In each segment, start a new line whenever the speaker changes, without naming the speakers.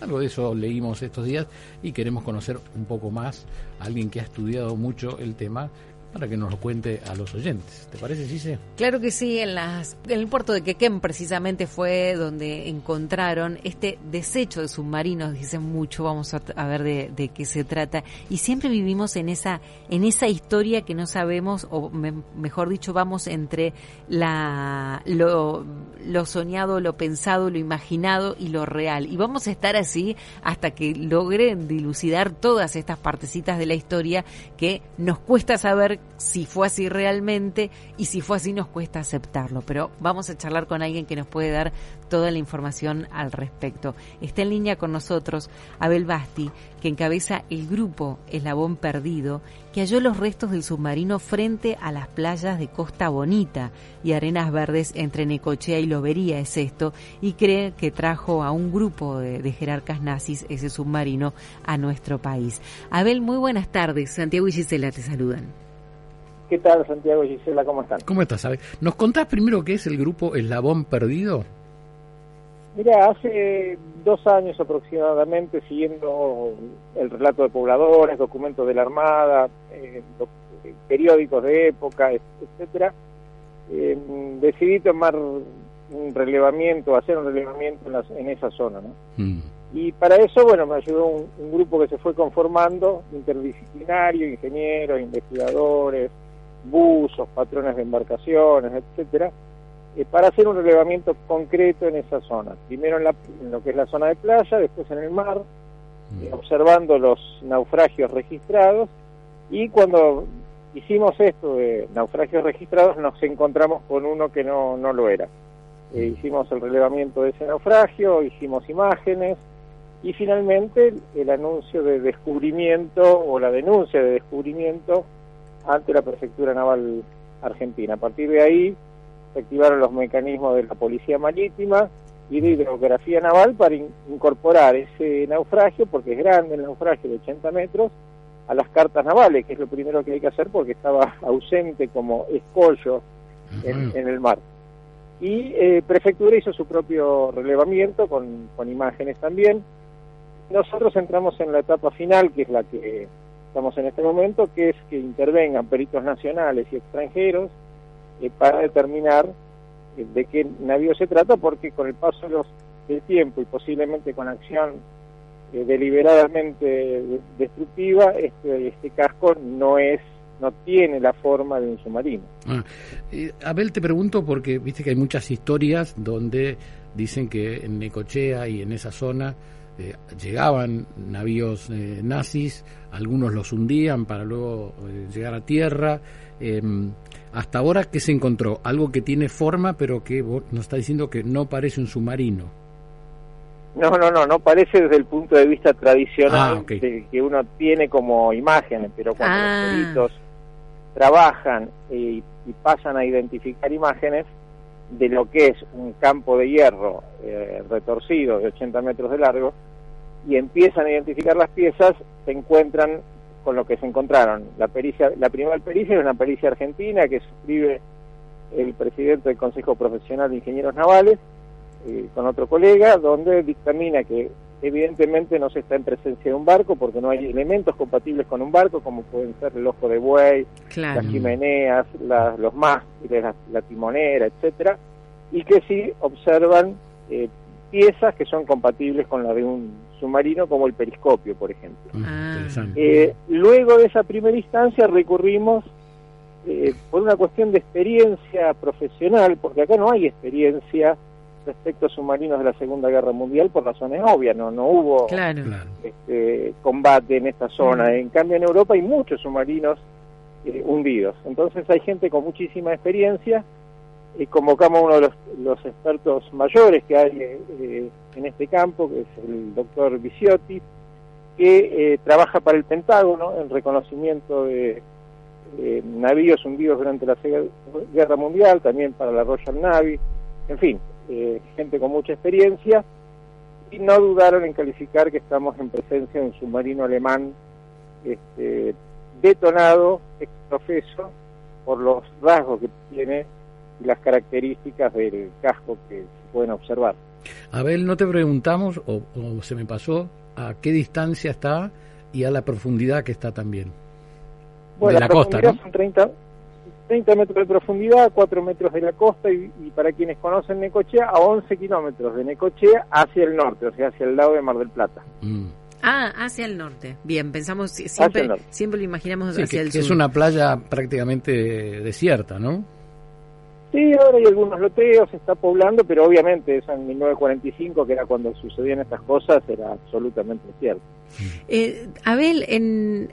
Algo de eso leímos estos días y queremos conocer un poco más a alguien que ha estudiado mucho el tema para que nos lo cuente a los oyentes. ¿Te parece, Cise?
Claro que sí, en, las, en el puerto de Quequén precisamente fue donde encontraron este desecho de submarinos, dicen mucho, vamos a, ver de, qué se trata. Y siempre vivimos en esa, en esa historia que no sabemos, o mejor dicho, vamos entre la, lo soñado, lo pensado, lo imaginado y lo real. Y vamos a estar así hasta que logren dilucidar todas estas partecitas de la historia que nos cuesta saber si fue así realmente y si fue así nos cuesta aceptarlo, pero vamos a charlar con alguien que nos puede dar toda la información al respecto. Está en línea con nosotros Abel Basti, que encabeza el grupo Eslabón Perdido, que halló los restos del submarino frente a las playas de Costa Bonita y Arenas Verdes entre Necochea y Lobería es esto, y cree que trajo a un grupo de, de jerarcas nazis ese submarino a nuestro país. Abel, muy buenas tardes. Santiago y Gisela te saludan.
¿Qué tal, Santiago y Gisela? ¿Cómo están?
¿Cómo estás? ¿Nos contás primero qué es el grupo Eslabón Perdido?
Mira, hace dos años aproximadamente, siguiendo el relato de pobladores, documentos de la Armada, eh, periódicos de época, etcétera, eh, decidí tomar un relevamiento, hacer un relevamiento en, esa zona, ¿no? Mm. Y para eso, bueno, me ayudó un, un, grupo que se fue conformando, interdisciplinario, ingenieros, investigadores, buzos, patrones de embarcaciones, etcétera, eh, para hacer un relevamiento concreto en esa zona. Primero en, lo que es la zona de playa, después en el mar, eh, observando los naufragios registrados y cuando hicimos esto de naufragios registrados nos encontramos con uno que no, no lo era. Eh, hicimos el relevamiento de ese naufragio, hicimos imágenes y finalmente el anuncio de descubrimiento o la denuncia de descubrimiento ante la Prefectura Naval Argentina. A partir de ahí se activaron los mecanismos de la Policía Marítima y de Hidrografía Naval para incorporar ese naufragio, porque es grande el naufragio de 80 metros, a las cartas navales, que es lo primero que hay que hacer porque estaba ausente como escollo en, el mar. Y eh, Prefectura hizo su propio relevamiento con, con imágenes también. Nosotros entramos en la etapa final, que es la que estamos en este momento, que es que intervengan peritos nacionales y extranjeros eh, para determinar eh, de qué navío se trata, porque con el paso del tiempo y posiblemente con acción eh, deliberadamente destructiva, este, este casco no es no tiene la forma de un submarino.
Ah, Abel, te pregunto porque viste que hay muchas historias donde dicen que en Necochea y en esa zona eh, llegaban navíos eh, nazis, algunos los hundían para luego eh, llegar a tierra. Em, hasta ahora, ¿qué se encontró? Algo que tiene forma, pero que vos nos está diciendo que no parece un submarino.
No, no, no, no parece desde el punto de vista tradicional ah, que, uno tiene como imágenes, pero cuando los ah. peritos trabajan y pasan a identificar imágenes, de lo que es un campo de hierro eh, retorcido de 80 metros de largo y empiezan a identificar las piezas, se encuentran con lo que se encontraron. La pericia, la primera pericia es una pericia argentina que suscribe el presidente del Consejo Profesional de Ingenieros Navales eh, con otro colega, donde dictamina que evidentemente no se está en presencia de un barco porque no hay elementos compatibles con un barco como pueden ser el ojo de buey, las chimeneas, los mástiles, la, timonera, etcétera, y que sí observan eh, piezas que son compatibles con la de un submarino como el periscopio, por ejemplo. Ah. Eh, luego de esa primera instancia recurrimos eh, por una cuestión de experiencia profesional, porque acá no hay experiencia respecto a submarinos de la Segunda Guerra Mundial por razones obvias, no, no hubo este, combate en esta zona. En cambio en Europa hay muchos submarinos eh, hundidos. Entonces hay gente con muchísima experiencia y convocamos a uno de los, los expertos mayores que hay eh, en este campo, que es el doctor Viciotti, que eh, trabaja para el Pentágono en reconocimiento de navíos hundidos durante la Guerra Mundial, también para la Royal Navy, en fin, eh, gente con mucha experiencia, y no dudaron en calificar que estamos en presencia de un submarino alemán este, detonado, exprofeso, por los rasgos que tiene y las características del casco que se pueden observar.
Abel, no te preguntamos, o, se me pasó, a qué distancia está y a la profundidad que está también.
Bueno, la, costa, ¿no? son 30, 30 metros de profundidad, 4 metros de la costa y, para quienes conocen Necochea, a 11 kilómetros de Necochea hacia el norte, o sea, hacia el lado de Mar del Plata.
Mm. Ah, hacia el norte. Bien, pensamos, siempre, siempre lo imaginamos hacia el sur.
Es una playa prácticamente desierta, ¿no?
Sí, ahora hay algunos loteos, se está poblando, pero obviamente eso en 1945, que era cuando sucedían estas cosas, era absolutamente cierto.
Eh, Abel, en,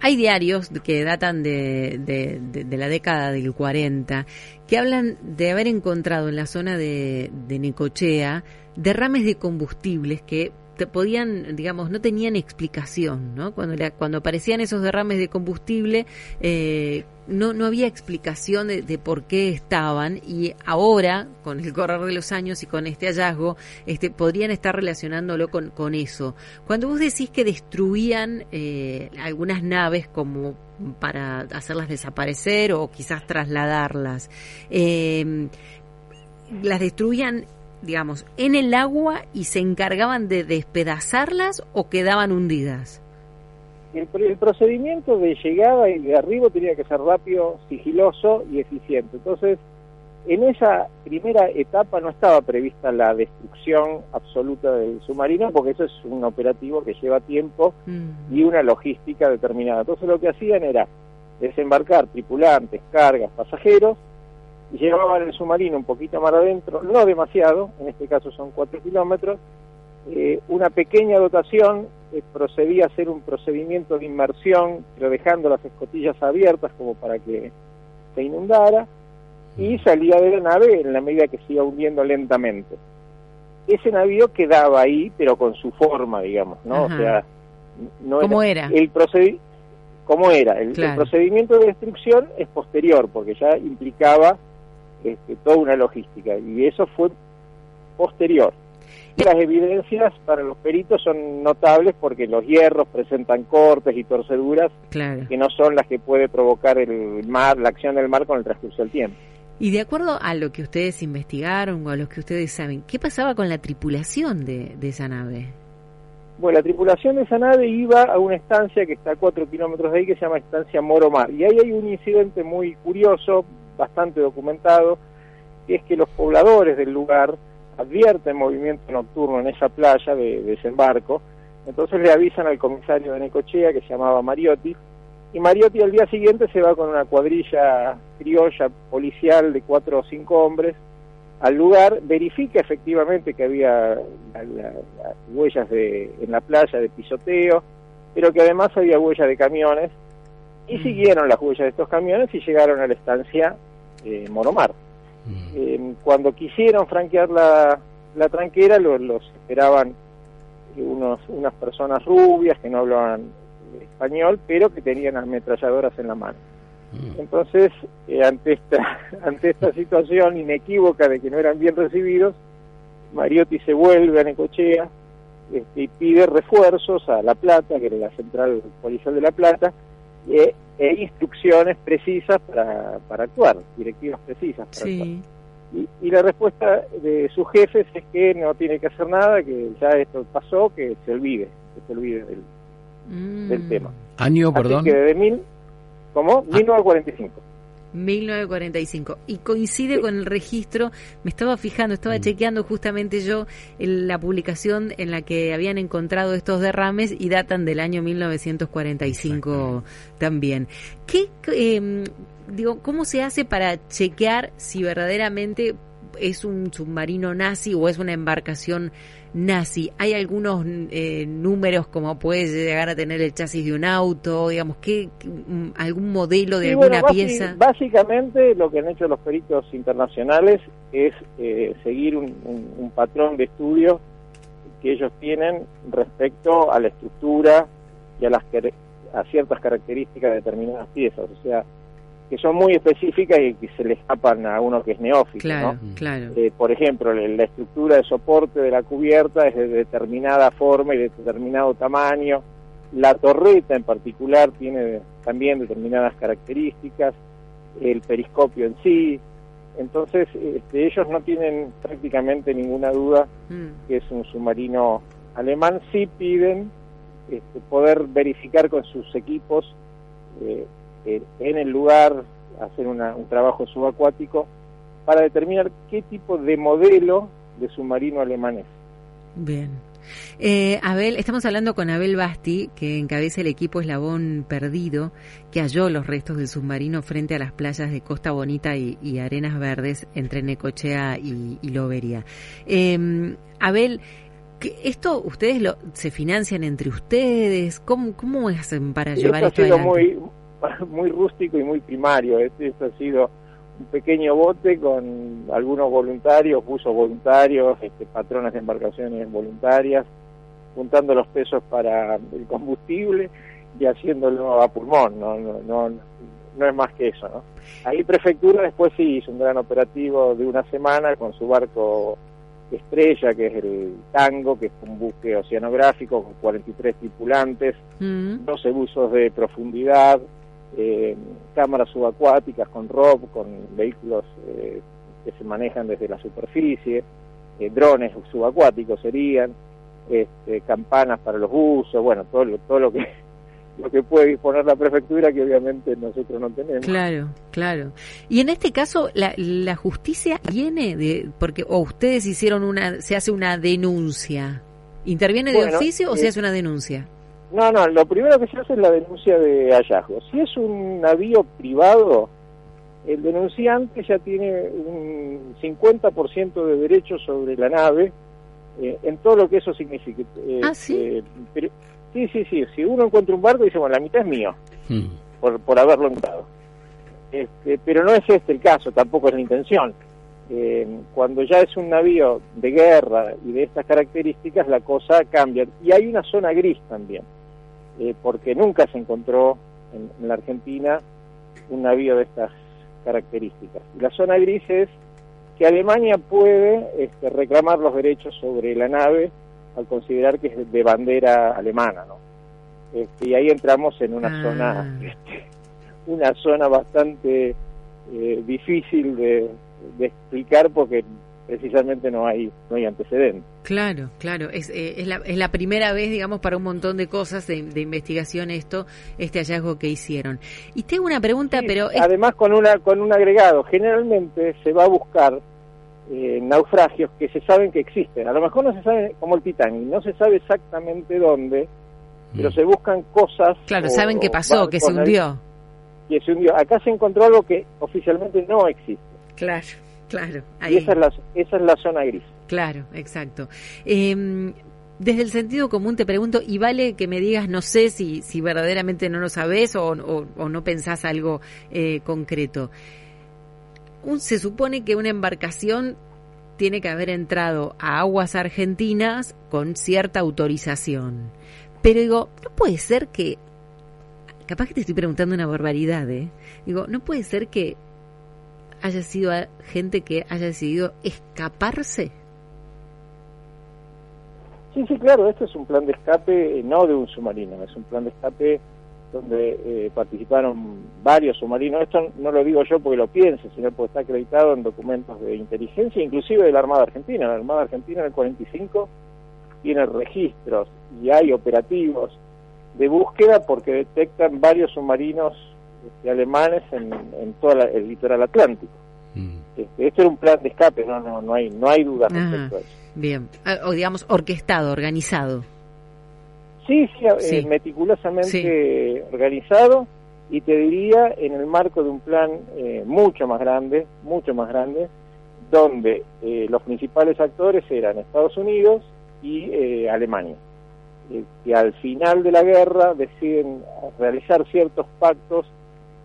hay diarios que datan de, de, la década del 40 que hablan de haber encontrado en la zona de, de Necochea derrames de combustibles que te podían, digamos, no tenían explicación, ¿no? Cuando, cuando aparecían esos derrames de combustible, eh, no, no había explicación de, por qué estaban y ahora, con el correr de los años y con este hallazgo, este, podrían estar relacionándolo con, con eso. Cuando vos decís que destruían eh, algunas naves como para hacerlas desaparecer o quizás trasladarlas, eh, las destruían digamos, en el agua y se encargaban de despedazarlas o quedaban hundidas?
El, procedimiento de llegada y de arribo tenía que ser rápido, sigiloso y eficiente. Entonces, en esa primera etapa no estaba prevista la destrucción absoluta del submarino, porque eso es un operativo que lleva tiempo mm. y una logística determinada. Entonces lo que hacían era desembarcar tripulantes, cargas, pasajeros, llevaban el submarino un poquito más adentro, no demasiado, en este caso son 4 kilómetros, eh, una pequeña dotación eh, procedía a hacer un procedimiento de inmersión, pero dejando las escotillas abiertas como para que se inundara, y salía de la nave en la medida que se iba hundiendo lentamente. Ese navío quedaba ahí, pero con su forma, digamos, ¿no? O sea,
no ¿Cómo era?
El procedimiento ¿Cómo era? el, procedimiento de destrucción es posterior, porque ya implicaba este, toda una logística y eso fue posterior. Las evidencias para los peritos son notables porque los hierros presentan cortes y torceduras que no son las que puede provocar el mar, la acción del mar con el transcurso del tiempo.
Y de acuerdo a lo que ustedes investigaron o a lo que ustedes saben, ¿qué pasaba con la tripulación de, de esa nave?
Bueno, la tripulación de esa nave iba a una estancia que está a cuatro kilómetros de ahí que se llama Estancia Moro Mar. Y ahí hay un incidente muy curioso, bastante documentado, que es que los pobladores del lugar advierten movimiento nocturno en esa playa de, desembarco, entonces le avisan al comisario de Necochea, que se llamaba Mariotti, y Mariotti al día siguiente se va con una cuadrilla criolla policial de cuatro o cinco hombres al lugar, verifica efectivamente que había huellas de, en la playa de pisoteo, pero que además había huellas de camiones, y mm. siguieron las huellas de estos camiones y llegaron a la estancia eh, Moromar. Mm. Eh, cuando quisieron franquear la, la tranquera, los, esperaban unos, unas personas rubias que no hablaban español, pero que tenían ametralladoras en la mano. Mm. Entonces, eh, ante esta ante esta situación inequívoca de que no eran bien recibidos, Mariotti se vuelve a Necochea este, y pide refuerzos a La Plata, que era la central policial de La Plata, e, e instrucciones precisas para, para actuar, directivas precisas para actuar. Y, y, la respuesta de sus jefes es que no tiene que hacer nada, que ya esto pasó, que se olvide, que se olvide del, mm. del tema.
Año, perdón.
que desde mil, ¿Cómo? 1945. Ah.
1945. Y coincide con el registro, me estaba fijando, estaba mm. chequeando justamente yo la publicación en la que habían encontrado estos derrames y datan del año 1945 también. ¿Qué, eh, digo, ¿Cómo se hace para chequear si verdaderamente es un submarino nazi o es una embarcación nazi? ¿Hay algunos eh, números como puede llegar a tener el chasis de un auto? Digamos, ¿qué, mm, ¿algún modelo de alguna pieza?
Básicamente lo que han hecho los peritos internacionales es eh, seguir un, patrón de estudio que ellos tienen respecto a la estructura y a, las, a ciertas características de determinadas piezas. O sea, que son muy específicas y que se le escapan a uno que es neófito.
Claro, claro.
Eh, por ejemplo, la estructura de soporte de la cubierta es de determinada forma y de determinado tamaño. La torreta en particular tiene también determinadas características. El periscopio en sí. entonces este, ellos no tienen prácticamente ninguna duda mm. que es un submarino alemán. Sí piden este, poder verificar con sus equipos eh, en el lugar, hacer un trabajo subacuático para determinar qué tipo de modelo de submarino alemán es.
Bien. Eh, Abel, estamos hablando con Abel Basti, que encabeza el equipo Eslabón Perdido, que halló los restos del submarino frente a las playas de Costa Bonita y, Arenas Verdes entre Necochea y, Loberia. Em, Abel, ¿esto ustedes lo, se financian entre ustedes? ¿Cómo, cómo hacen para llevar esto,
esto ha sido muy, muy rústico y muy primario. Esto ha sido un pequeño bote con algunos voluntarios, buzos voluntarios, este, patronas de embarcaciones voluntarias, juntando los pesos para el combustible y haciéndolo a pulmón, no, no, no, no es más que eso. ¿no? Ahí Prefectura después sí hizo un gran operativo de una semana con su barco estrella, que es el Tango, que es un buque oceanográfico con 43 tripulantes, 12 mm. buzos de profundidad, eh, cámaras subacuáticas con ROP, con vehículos eh, que se manejan desde la superficie, eh, drones subacuáticos serían, este, campanas para los buzos, bueno, todo lo, todo lo que lo que puede disponer la prefectura que obviamente nosotros no tenemos.
Claro, claro. Y en este caso la, la justicia viene de porque o ustedes hicieron una se hace una denuncia. ¿Interviene de oficio o se hace una denuncia?
No, no, lo primero que se hace es la denuncia de hallazgo. Si es un navío privado, el denunciante ya tiene un 50% de derechos sobre la nave, eh, en todo lo que eso significa.
Eh, ¿Ah, sí?
Eh, sí, sí, sí. Si uno encuentra un barco, dice, bueno, la mitad es mío, hmm. por, por haberlo encontrado. Este, pero no es este el caso, tampoco es la intención. cuando ya es un navío de guerra y de estas características, la cosa cambia. Y hay una zona gris también. Eh, porque nunca se encontró en, la Argentina un navío de estas características. Y la zona gris es que Alemania puede este, reclamar los derechos sobre la nave al considerar que es de bandera alemana, ¿no? Este, y ahí entramos en una ah. zona, este, una zona bastante eh, difícil de, de explicar porque precisamente no hay no hay antecedentes.
Claro, claro, es, eh, es, la, es la primera vez, digamos, para un montón de cosas de, investigación esto, este hallazgo que hicieron. Y tengo una pregunta, pero...
Además con, una, con un agregado, generalmente se va a buscar eh, naufragios que se saben que existen. A lo mejor no se sabe, como el Titanic, no se sabe exactamente dónde, pero mm. se buscan cosas...
Claro, saben qué pasó, que se hundió.
Que se hundió. Acá se encontró algo que oficialmente no existe.
Claro. Claro,
ahí. Y esa es la, esa es la zona gris.
Claro, exacto. Em, desde el sentido común te pregunto, y vale que me digas, no sé si, si verdaderamente no lo sabes o, o, no pensás algo eh, concreto. Un, se supone que una embarcación tiene que haber entrado a aguas argentinas con cierta autorización. Pero digo, no puede ser que, capaz que te estoy preguntando una barbaridad, ¿eh? Digo, no puede ser que haya sido gente que haya decidido escaparse?
Sí, sí, claro, esto es un plan de escape, eh, no de un submarino, es un plan de escape donde eh, participaron varios submarinos. Esto no lo digo yo porque lo piense, sino porque está acreditado en documentos de inteligencia, inclusive de la Armada Argentina. La Armada Argentina en el 45 tiene registros y hay operativos de búsqueda porque detectan varios submarinos este, alemanes en, en todo el litoral atlántico. Mm. Este, esto era un plan de escape, no, no, no hay, no hay duda respecto a eso.
Bien, ah, o digamos orquestado, organizado.
Sí, sí, eh, meticulosamente organizado y te diría en el marco de un plan eh, mucho más grande, mucho más grande, donde eh, los principales actores eran Estados Unidos y Alemania, que al final de la guerra deciden realizar ciertos pactos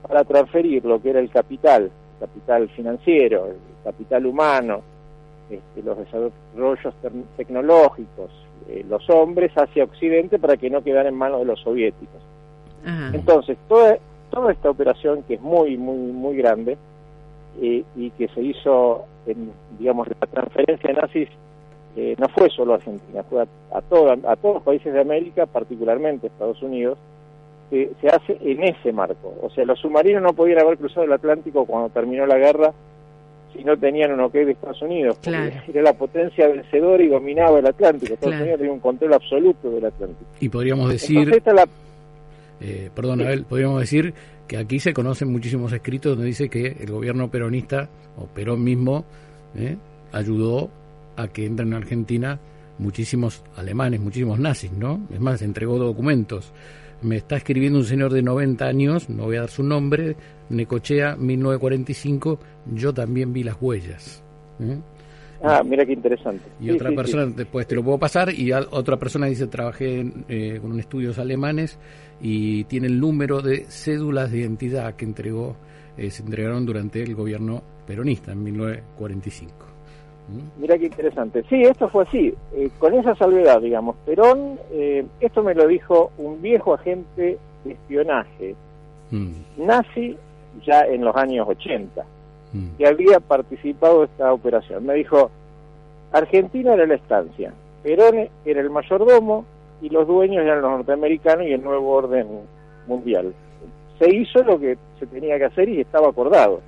para transferir lo que era el capital, capital financiero, el capital humano, este, los desarrollos tecnológicos, eh, los hombres hacia Occidente para que no quedaran en manos de los soviéticos. Entonces, toda, toda esta operación que es muy, muy, muy grande eh, y que se hizo, en, digamos, la transferencia de nazis eh, no fue solo a Argentina, fue a, a, a todos los países de América, particularmente Estados Unidos, se hace en ese marco. O sea, los submarinos no podían haber cruzado el Atlántico cuando terminó la guerra si no tenían un ok de Estados Unidos, porque
Claro.
era la potencia vencedora y dominaba el Atlántico. Estados
Claro.
Unidos tenía un control absoluto del Atlántico.
Y podríamos decir,
Entonces esta es la
eh, perdón, Abel, podríamos decir que aquí se conocen muchísimos escritos donde dice que el gobierno peronista, o Perón mismo, eh, ayudó a que entren en Argentina muchísimos alemanes, muchísimos nazis, ¿no? Es más, entregó documentos. Me está escribiendo un señor de 90 años, no voy a dar su nombre, Necochea, 1945, yo también vi las huellas. ¿eh?
Ah, mira qué interesante.
Y
Sí,
otra
sí,
persona, después te lo puedo pasar, y otra persona dice, trabajé eh, con estudios alemanes y tiene el número de cédulas de identidad que entregó, eh, se entregaron durante el gobierno peronista en 1945.
Mira qué interesante. Sí, esto fue así. eh, con esa salvedad, digamos, Perón, eh, esto me lo dijo un viejo agente de espionaje
Mm,
nazi ya en los años 80.
mm.
que había participado de esta operación. Me dijo, Argentina era la estancia, Perón era el mayordomo y los dueños eran los norteamericanos y el nuevo orden mundial. Se hizo lo que se tenía que hacer y estaba acordado.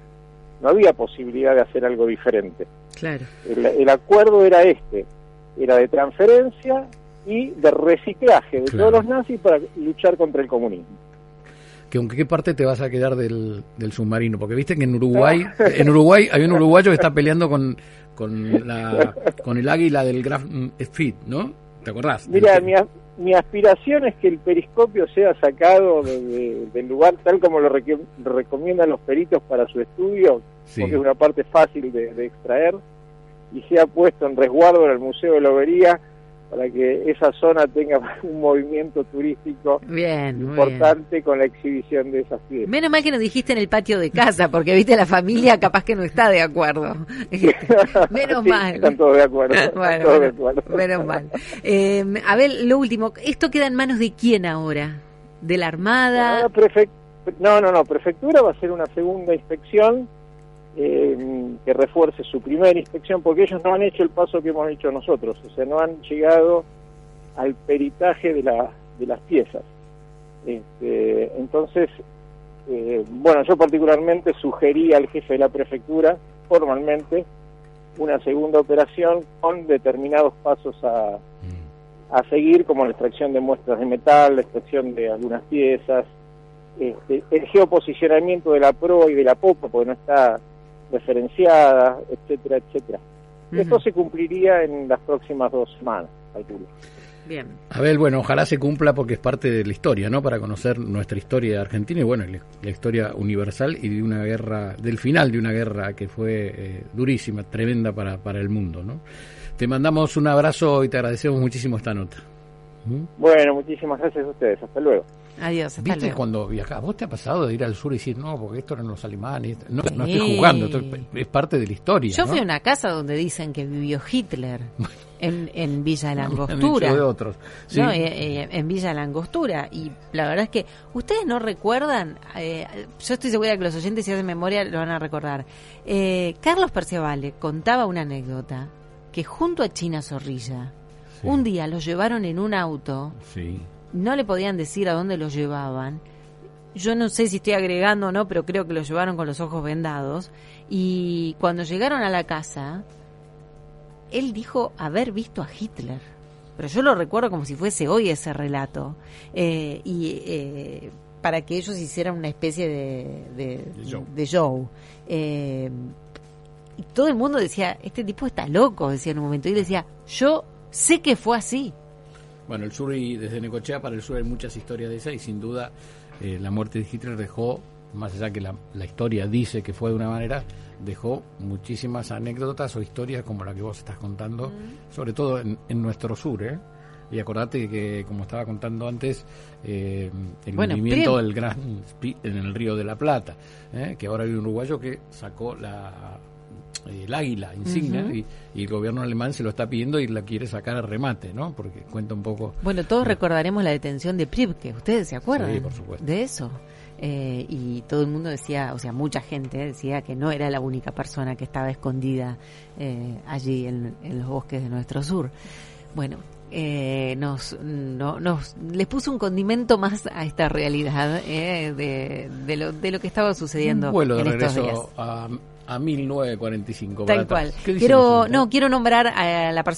No había posibilidad de hacer algo diferente.
Claro.
El, el acuerdo era este, era de transferencia y de reciclaje de
Claro.
todos los nazis para luchar contra el comunismo.
Que aunque qué parte te vas a quedar del, del submarino, porque viste que en Uruguay, en Uruguay hay un uruguayo que está peleando con, con, la, con el águila del Graf Speed, ¿no? ¿Te acordás?
Mira, mi, mi aspiración es que el periscopio sea sacado de- de- del lugar tal como lo recomiendan los peritos para su estudio,
Sí.
porque es una parte fácil de, de extraer, y sea puesto en resguardo en el Museo de Lobería para que esa zona tenga un movimiento turístico
Bien, muy bien.
importante con la exhibición de esas piezas.
Menos mal que nos dijiste en el patio de casa, porque viste la familia capaz que no está de acuerdo. Menos
Sí,
mal.
Están todos de acuerdo.
Bueno,
todos de
bueno,
acuerdo.
menos mal. Eh, a ver, lo último, ¿esto queda en manos de quién ahora? ¿De la Armada?
Prefec- no, no, no, prefectura va a hacer una segunda inspección eh, que refuerce su primera inspección, porque ellos no han hecho el paso que hemos hecho nosotros, o sea, no han llegado al peritaje de, la, de las piezas. Este, entonces, eh, bueno, yo particularmente sugerí al jefe de la prefectura, formalmente, una segunda operación con determinados pasos a, a seguir, como la extracción de muestras de metal, la extracción de algunas piezas, este, el geoposicionamiento de la proa y de la popa, porque no está referenciada, etcétera, etcétera. Esto se cumpliría en las próximas dos semanas, calculo.
Bien.
Abel, bueno, ojalá se cumpla porque es parte de la historia, ¿no? Para conocer nuestra historia de Argentina y, bueno, la, la historia universal y de una guerra, del final de una guerra que fue eh, durísima, tremenda para, para el mundo, ¿no? Te mandamos un abrazo y te agradecemos muchísimo esta nota. ¿Mm?
Bueno, muchísimas gracias a ustedes. Hasta luego.
Adiós, hasta
¿Viste
luego.
cuando viajás? ¿Vos te ha pasado de ir al sur y decir, no, porque esto eran los alemanes? No, no
Sí.
estoy jugando, esto es, parte de la historia.
Yo
¿no?
fui a una casa donde dicen que vivió Hitler en, en Villa
Me han
Langostura.
dicho de otros. Sí.
No, eh, eh, en Villa Langostura. Y la verdad es que ustedes no recuerdan, eh, yo estoy segura que los oyentes si hacen memoria lo van a recordar. Carlos Perciavale contaba una anécdota que junto a China Zorrilla,
Sí.
un día los llevaron en un auto,
Sí.
No le podían decir a dónde los llevaban. Yo no sé si estoy agregando o no, pero creo que los llevaron con los ojos vendados. Y cuando llegaron a la casa, él dijo haber visto a Hitler. Pero yo lo recuerdo como si fuese hoy ese relato. Eh, y eh, para que ellos hicieran una especie de, de,
De show.
de show. Eh, y todo el mundo decía, este tipo está loco, decía en un momento. Y él decía, yo sé que fue así.
Bueno, el sur y desde Necochea para el sur hay muchas historias de esa y sin duda eh, la muerte de Hitler dejó, más allá que la, la historia dice que fue de una manera, dejó muchísimas anécdotas o historias como la que vos estás contando, sobre todo en, en nuestro sur, ¿eh? Y acordate que, como estaba contando antes, eh, el
Bueno, prim-
del Gran en el Río de la Plata, ¿eh? que ahora hay un uruguayo que sacó la el águila insignia y, y el gobierno alemán se lo está pidiendo y la quiere sacar a remate, ¿no? Porque cuenta un poco
Bueno, todos recordaremos la detención de Pripke, ¿ustedes se acuerdan?
Sí, por supuesto.
De eso. Eh, y todo el mundo decía, o sea, mucha gente decía que no era la única persona que estaba escondida eh, allí en, en los bosques de nuestro sur. Bueno, eh, nos, no, nos les puso un condimento más a esta realidad eh, de, de, lo, de lo que estaba sucediendo
un vuelo de
en estos días.
a, a 1945.
Tal cual. Quiero, no, quiero nombrar a la persona